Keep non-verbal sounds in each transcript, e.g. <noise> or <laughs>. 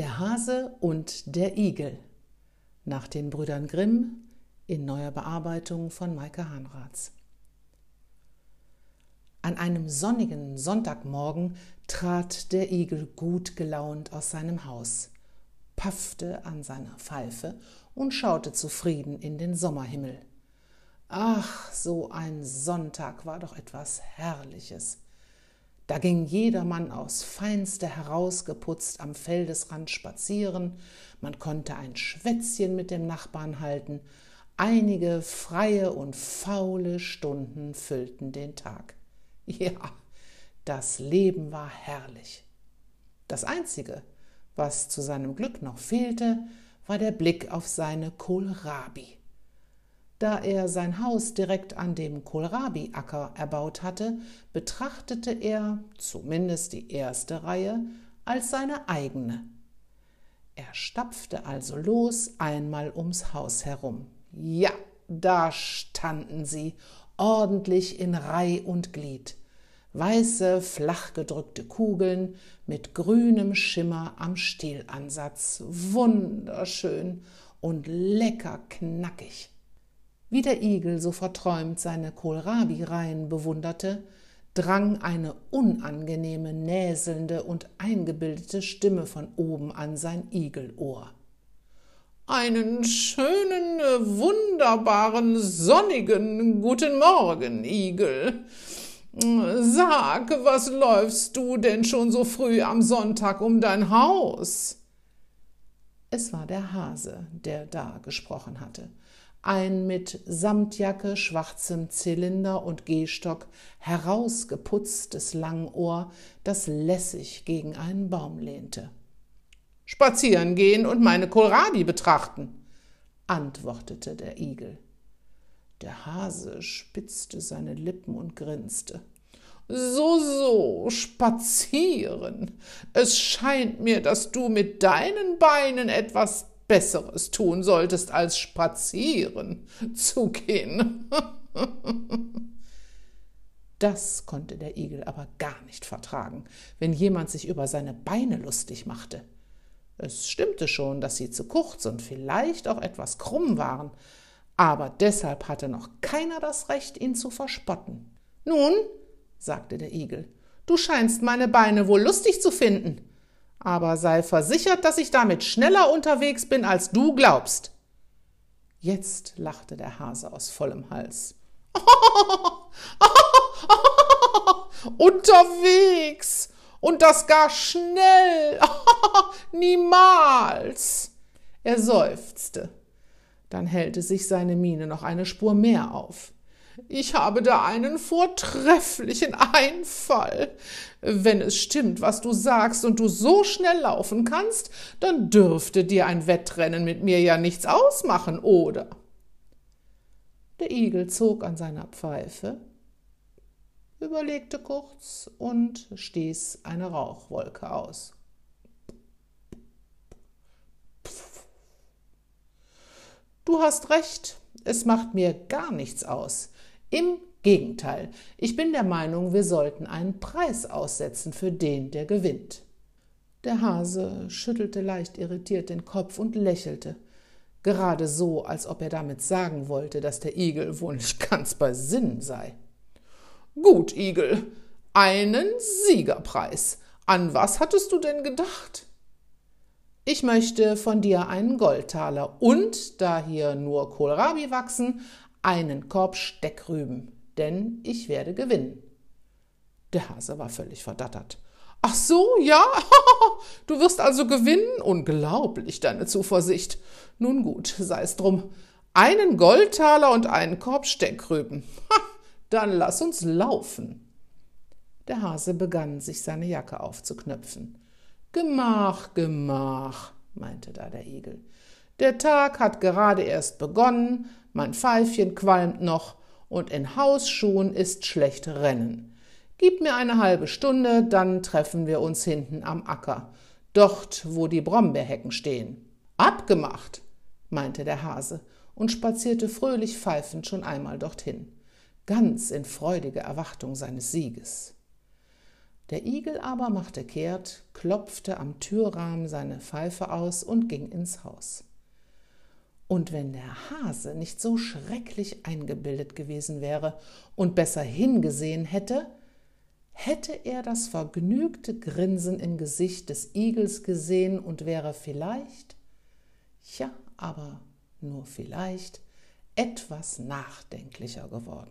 Der Hase und der Igel nach den Brüdern Grimm in neuer Bearbeitung von Maike Hahnratz. An einem sonnigen Sonntagmorgen trat der Igel gut gelaunt aus seinem Haus, paffte an seiner Pfeife und schaute zufrieden in den Sommerhimmel. Ach, so ein Sonntag war doch etwas Herrliches. Da ging jedermann aus Feinste herausgeputzt am Feldesrand spazieren, man konnte ein Schwätzchen mit dem Nachbarn halten, einige freie und faule Stunden füllten den Tag. Ja, das Leben war herrlich. Das Einzige, was zu seinem Glück noch fehlte, war der Blick auf seine Kohlrabi. Da er sein Haus direkt an dem Kohlrabi-Acker erbaut hatte, betrachtete er, zumindest die erste Reihe, als seine eigene. Er stapfte also los einmal ums Haus herum. Ja, da standen sie, ordentlich in Reih und Glied. Weiße, flach gedrückte Kugeln mit grünem Schimmer am Stielansatz. Wunderschön und lecker knackig. Wie der Igel so verträumt seine Kohlrabi-Reihen bewunderte, drang eine unangenehme, näselnde und eingebildete Stimme von oben an sein Igelohr. Einen schönen, wunderbaren, sonnigen guten Morgen, Igel. Sag, was läufst du denn schon so früh am Sonntag um dein Haus? Es war der Hase, der da gesprochen hatte ein mit Samtjacke, schwarzem Zylinder und Gehstock herausgeputztes Langohr, das lässig gegen einen Baum lehnte. Spazieren gehen und meine Kohlrabi betrachten, antwortete der Igel. Der Hase spitzte seine Lippen und grinste. So, so, spazieren. Es scheint mir, dass du mit deinen Beinen etwas Besseres tun solltest, als spazieren zu gehen. <laughs> Das konnte der Igel aber gar nicht vertragen, wenn jemand sich über seine Beine lustig machte. Es stimmte schon, dass sie zu kurz und vielleicht auch etwas krumm waren, aber deshalb hatte noch keiner das Recht, ihn zu verspotten. Nun, sagte der Igel, du scheinst meine Beine wohl lustig zu finden aber sei versichert, dass ich damit schneller unterwegs bin, als du glaubst. Jetzt lachte der Hase aus vollem Hals. <laughs> unterwegs und das gar schnell. <laughs> Niemals. Er seufzte. Dann hellte sich seine Miene noch eine Spur mehr auf. Ich habe da einen vortrefflichen Einfall. Wenn es stimmt, was du sagst und du so schnell laufen kannst, dann dürfte dir ein Wettrennen mit mir ja nichts ausmachen, oder? Der Igel zog an seiner Pfeife, überlegte kurz und stieß eine Rauchwolke aus. Du hast recht, es macht mir gar nichts aus. Im Gegenteil, ich bin der Meinung, wir sollten einen Preis aussetzen für den, der gewinnt. Der Hase schüttelte leicht irritiert den Kopf und lächelte, gerade so, als ob er damit sagen wollte, dass der Igel wohl nicht ganz bei Sinn sei. Gut, Igel, einen Siegerpreis. An was hattest du denn gedacht? Ich möchte von dir einen Goldtaler und, da hier nur Kohlrabi wachsen, einen Korb Steckrüben, denn ich werde gewinnen. Der Hase war völlig verdattert. Ach so, ja, <laughs> du wirst also gewinnen? Unglaublich, deine Zuversicht. Nun gut, sei es drum. Einen Goldtaler und einen Korb Steckrüben. Ha, dann lass uns laufen. Der Hase begann, sich seine Jacke aufzuknöpfen. Gemach, gemach, meinte da der Igel. Der Tag hat gerade erst begonnen, mein Pfeifchen qualmt noch und in Hausschuhen ist schlecht Rennen. Gib mir eine halbe Stunde, dann treffen wir uns hinten am Acker, dort, wo die Brombeerhecken stehen. Abgemacht, meinte der Hase und spazierte fröhlich pfeifend schon einmal dorthin, ganz in freudiger Erwartung seines Sieges. Der Igel aber machte kehrt, klopfte am Türrahmen seine Pfeife aus und ging ins Haus. Und wenn der Hase nicht so schrecklich eingebildet gewesen wäre und besser hingesehen hätte, hätte er das vergnügte Grinsen im Gesicht des Igels gesehen und wäre vielleicht, ja, aber nur vielleicht, etwas nachdenklicher geworden.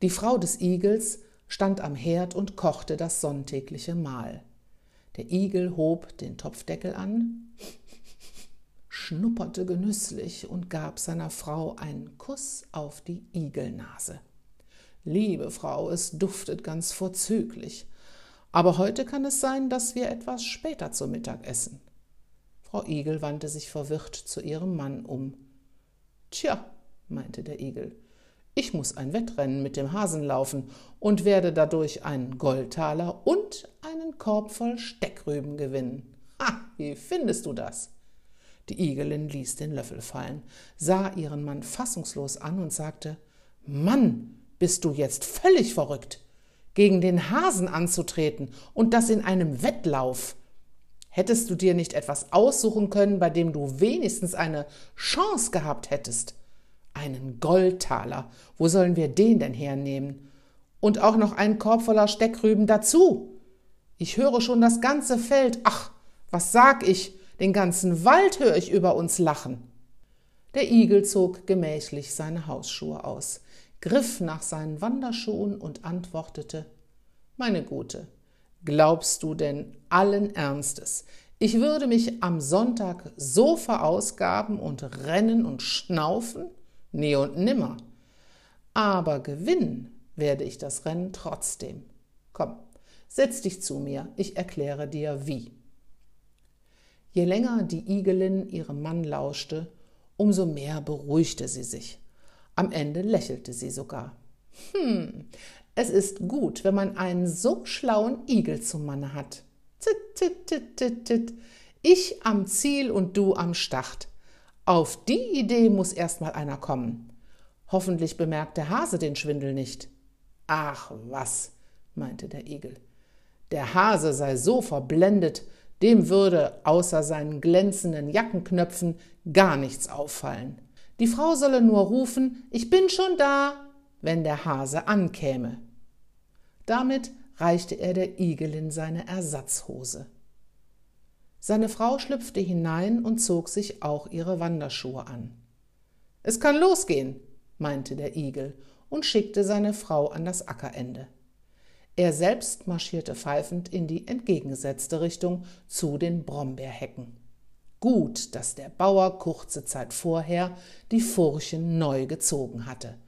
Die Frau des Igels stand am Herd und kochte das sonntägliche Mahl. Der Igel hob den Topfdeckel an, schnupperte genüsslich und gab seiner Frau einen Kuss auf die Igelnase. Liebe Frau, es duftet ganz vorzüglich. Aber heute kann es sein, dass wir etwas später zu Mittag essen. Frau Igel wandte sich verwirrt zu ihrem Mann um. Tja, meinte der Igel, ich muss ein Wettrennen mit dem Hasen laufen und werde dadurch einen Goldtaler und einen Korb voll Steckrüben gewinnen. Ha, wie findest du das? Die Igelin ließ den Löffel fallen, sah ihren Mann fassungslos an und sagte Mann, bist du jetzt völlig verrückt, gegen den Hasen anzutreten und das in einem Wettlauf. Hättest du dir nicht etwas aussuchen können, bei dem du wenigstens eine Chance gehabt hättest? Einen Goldtaler. Wo sollen wir den denn hernehmen? Und auch noch einen Korb voller Steckrüben dazu. Ich höre schon das ganze Feld. Ach, was sag ich? Den ganzen Wald höre ich über uns lachen. Der Igel zog gemächlich seine Hausschuhe aus, griff nach seinen Wanderschuhen und antwortete Meine Gute, glaubst du denn allen Ernstes, ich würde mich am Sonntag so verausgaben und rennen und schnaufen? nie und nimmer. Aber gewinnen werde ich das Rennen trotzdem. Komm, setz dich zu mir, ich erkläre dir wie. Je länger die Igelin ihrem Mann lauschte, umso mehr beruhigte sie sich. Am Ende lächelte sie sogar. Hm, es ist gut, wenn man einen so schlauen Igel zum Manne hat. Zit, zit, zit, zit, zit. Ich am Ziel und du am Start. Auf die Idee muss erst mal einer kommen. Hoffentlich bemerkt der Hase den Schwindel nicht. Ach was, meinte der Igel. Der Hase sei so verblendet, dem würde außer seinen glänzenden Jackenknöpfen gar nichts auffallen. Die Frau solle nur rufen, ich bin schon da, wenn der Hase ankäme. Damit reichte er der Igelin seine Ersatzhose. Seine Frau schlüpfte hinein und zog sich auch ihre Wanderschuhe an. Es kann losgehen, meinte der Igel und schickte seine Frau an das Ackerende. Er selbst marschierte pfeifend in die entgegengesetzte Richtung zu den Brombeerhecken. Gut, dass der Bauer kurze Zeit vorher die Furchen neu gezogen hatte.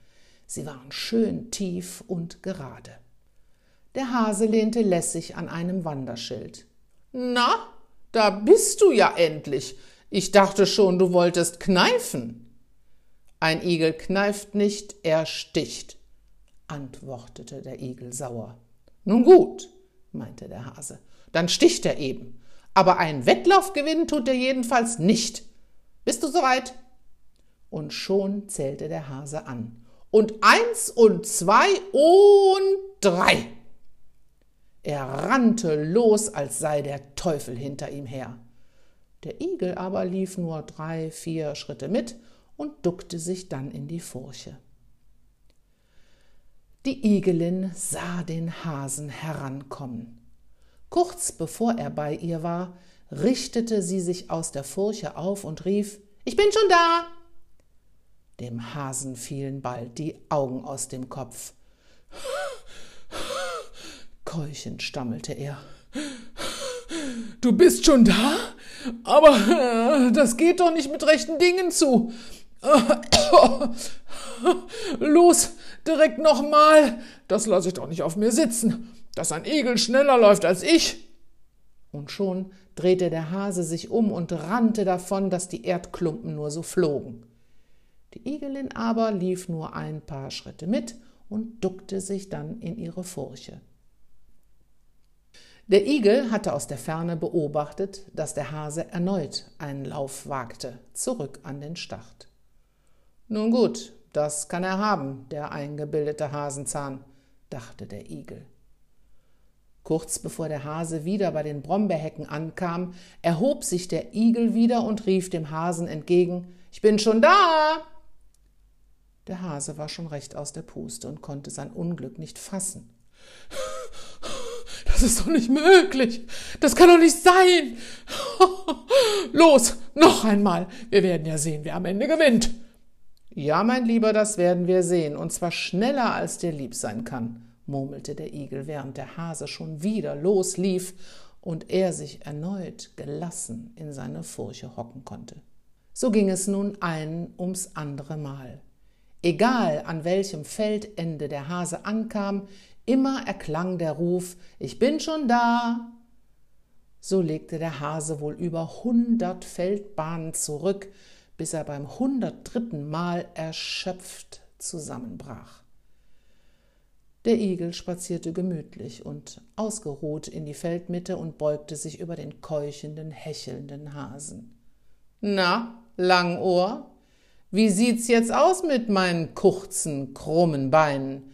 Sie waren schön tief und gerade. Der Hase lehnte lässig an einem Wanderschild. Na, da bist du ja endlich. Ich dachte schon, du wolltest kneifen. Ein Igel kneift nicht, er sticht, antwortete der Igel sauer. Nun gut, meinte der Hase, dann sticht er eben. Aber einen Wettlauf gewinnen tut er jedenfalls nicht. Bist du soweit? Und schon zählte der Hase an. Und eins und zwei und drei. Er rannte los, als sei der Teufel hinter ihm her. Der Igel aber lief nur drei, vier Schritte mit und duckte sich dann in die Furche. Die Igelin sah den Hasen herankommen. Kurz bevor er bei ihr war, richtete sie sich aus der Furche auf und rief Ich bin schon da. Dem Hasen fielen bald die Augen aus dem Kopf. Keuchend stammelte er. Du bist schon da? Aber äh, das geht doch nicht mit rechten Dingen zu. <coughs> Los, direkt nochmal. Das lasse ich doch nicht auf mir sitzen, dass ein Igel schneller läuft als ich. Und schon drehte der Hase sich um und rannte davon, dass die Erdklumpen nur so flogen. Die Igelin aber lief nur ein paar Schritte mit und duckte sich dann in ihre Furche. Der Igel hatte aus der Ferne beobachtet, dass der Hase erneut einen Lauf wagte, zurück an den Start. Nun gut, das kann er haben, der eingebildete Hasenzahn, dachte der Igel. Kurz bevor der Hase wieder bei den Brombeerhecken ankam, erhob sich der Igel wieder und rief dem Hasen entgegen Ich bin schon da. Der Hase war schon recht aus der Puste und konnte sein Unglück nicht fassen. Das ist doch nicht möglich. Das kann doch nicht sein. <laughs> Los, noch einmal. Wir werden ja sehen, wer am Ende gewinnt. Ja, mein Lieber, das werden wir sehen, und zwar schneller, als dir lieb sein kann murmelte der Igel, während der Hase schon wieder loslief und er sich erneut gelassen in seine Furche hocken konnte. So ging es nun ein ums andere Mal. Egal an welchem Feldende der Hase ankam, immer erklang der Ruf Ich bin schon da. So legte der Hase wohl über hundert Feldbahnen zurück, bis er beim hundertdritten Mal erschöpft zusammenbrach. Der Igel spazierte gemütlich und ausgeruht in die Feldmitte und beugte sich über den keuchenden, hechelnden Hasen. Na, Langohr, wie sieht's jetzt aus mit meinen kurzen, krummen Beinen?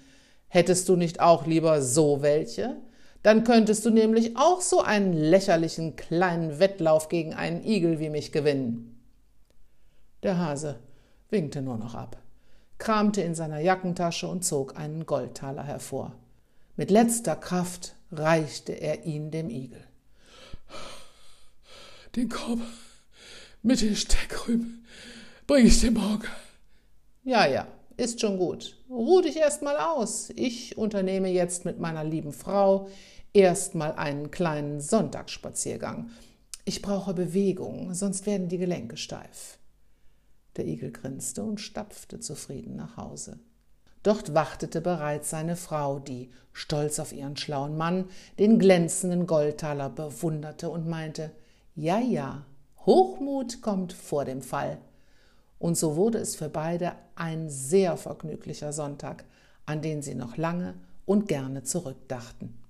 Hättest du nicht auch lieber so welche? Dann könntest du nämlich auch so einen lächerlichen kleinen Wettlauf gegen einen Igel wie mich gewinnen. Der Hase winkte nur noch ab kramte in seiner Jackentasche und zog einen Goldtaler hervor. Mit letzter Kraft reichte er ihn dem Igel. Den Korb mit den Steckrüben bring ich dir morgen. Ja, ja, ist schon gut. Ruh dich erst mal aus. Ich unternehme jetzt mit meiner lieben Frau erst mal einen kleinen Sonntagsspaziergang. Ich brauche Bewegung, sonst werden die Gelenke steif. Der Igel grinste und stapfte zufrieden nach Hause. Dort wartete bereits seine Frau, die, stolz auf ihren schlauen Mann, den glänzenden Goldtaler bewunderte und meinte, ja, ja, Hochmut kommt vor dem Fall. Und so wurde es für beide ein sehr vergnüglicher Sonntag, an den sie noch lange und gerne zurückdachten.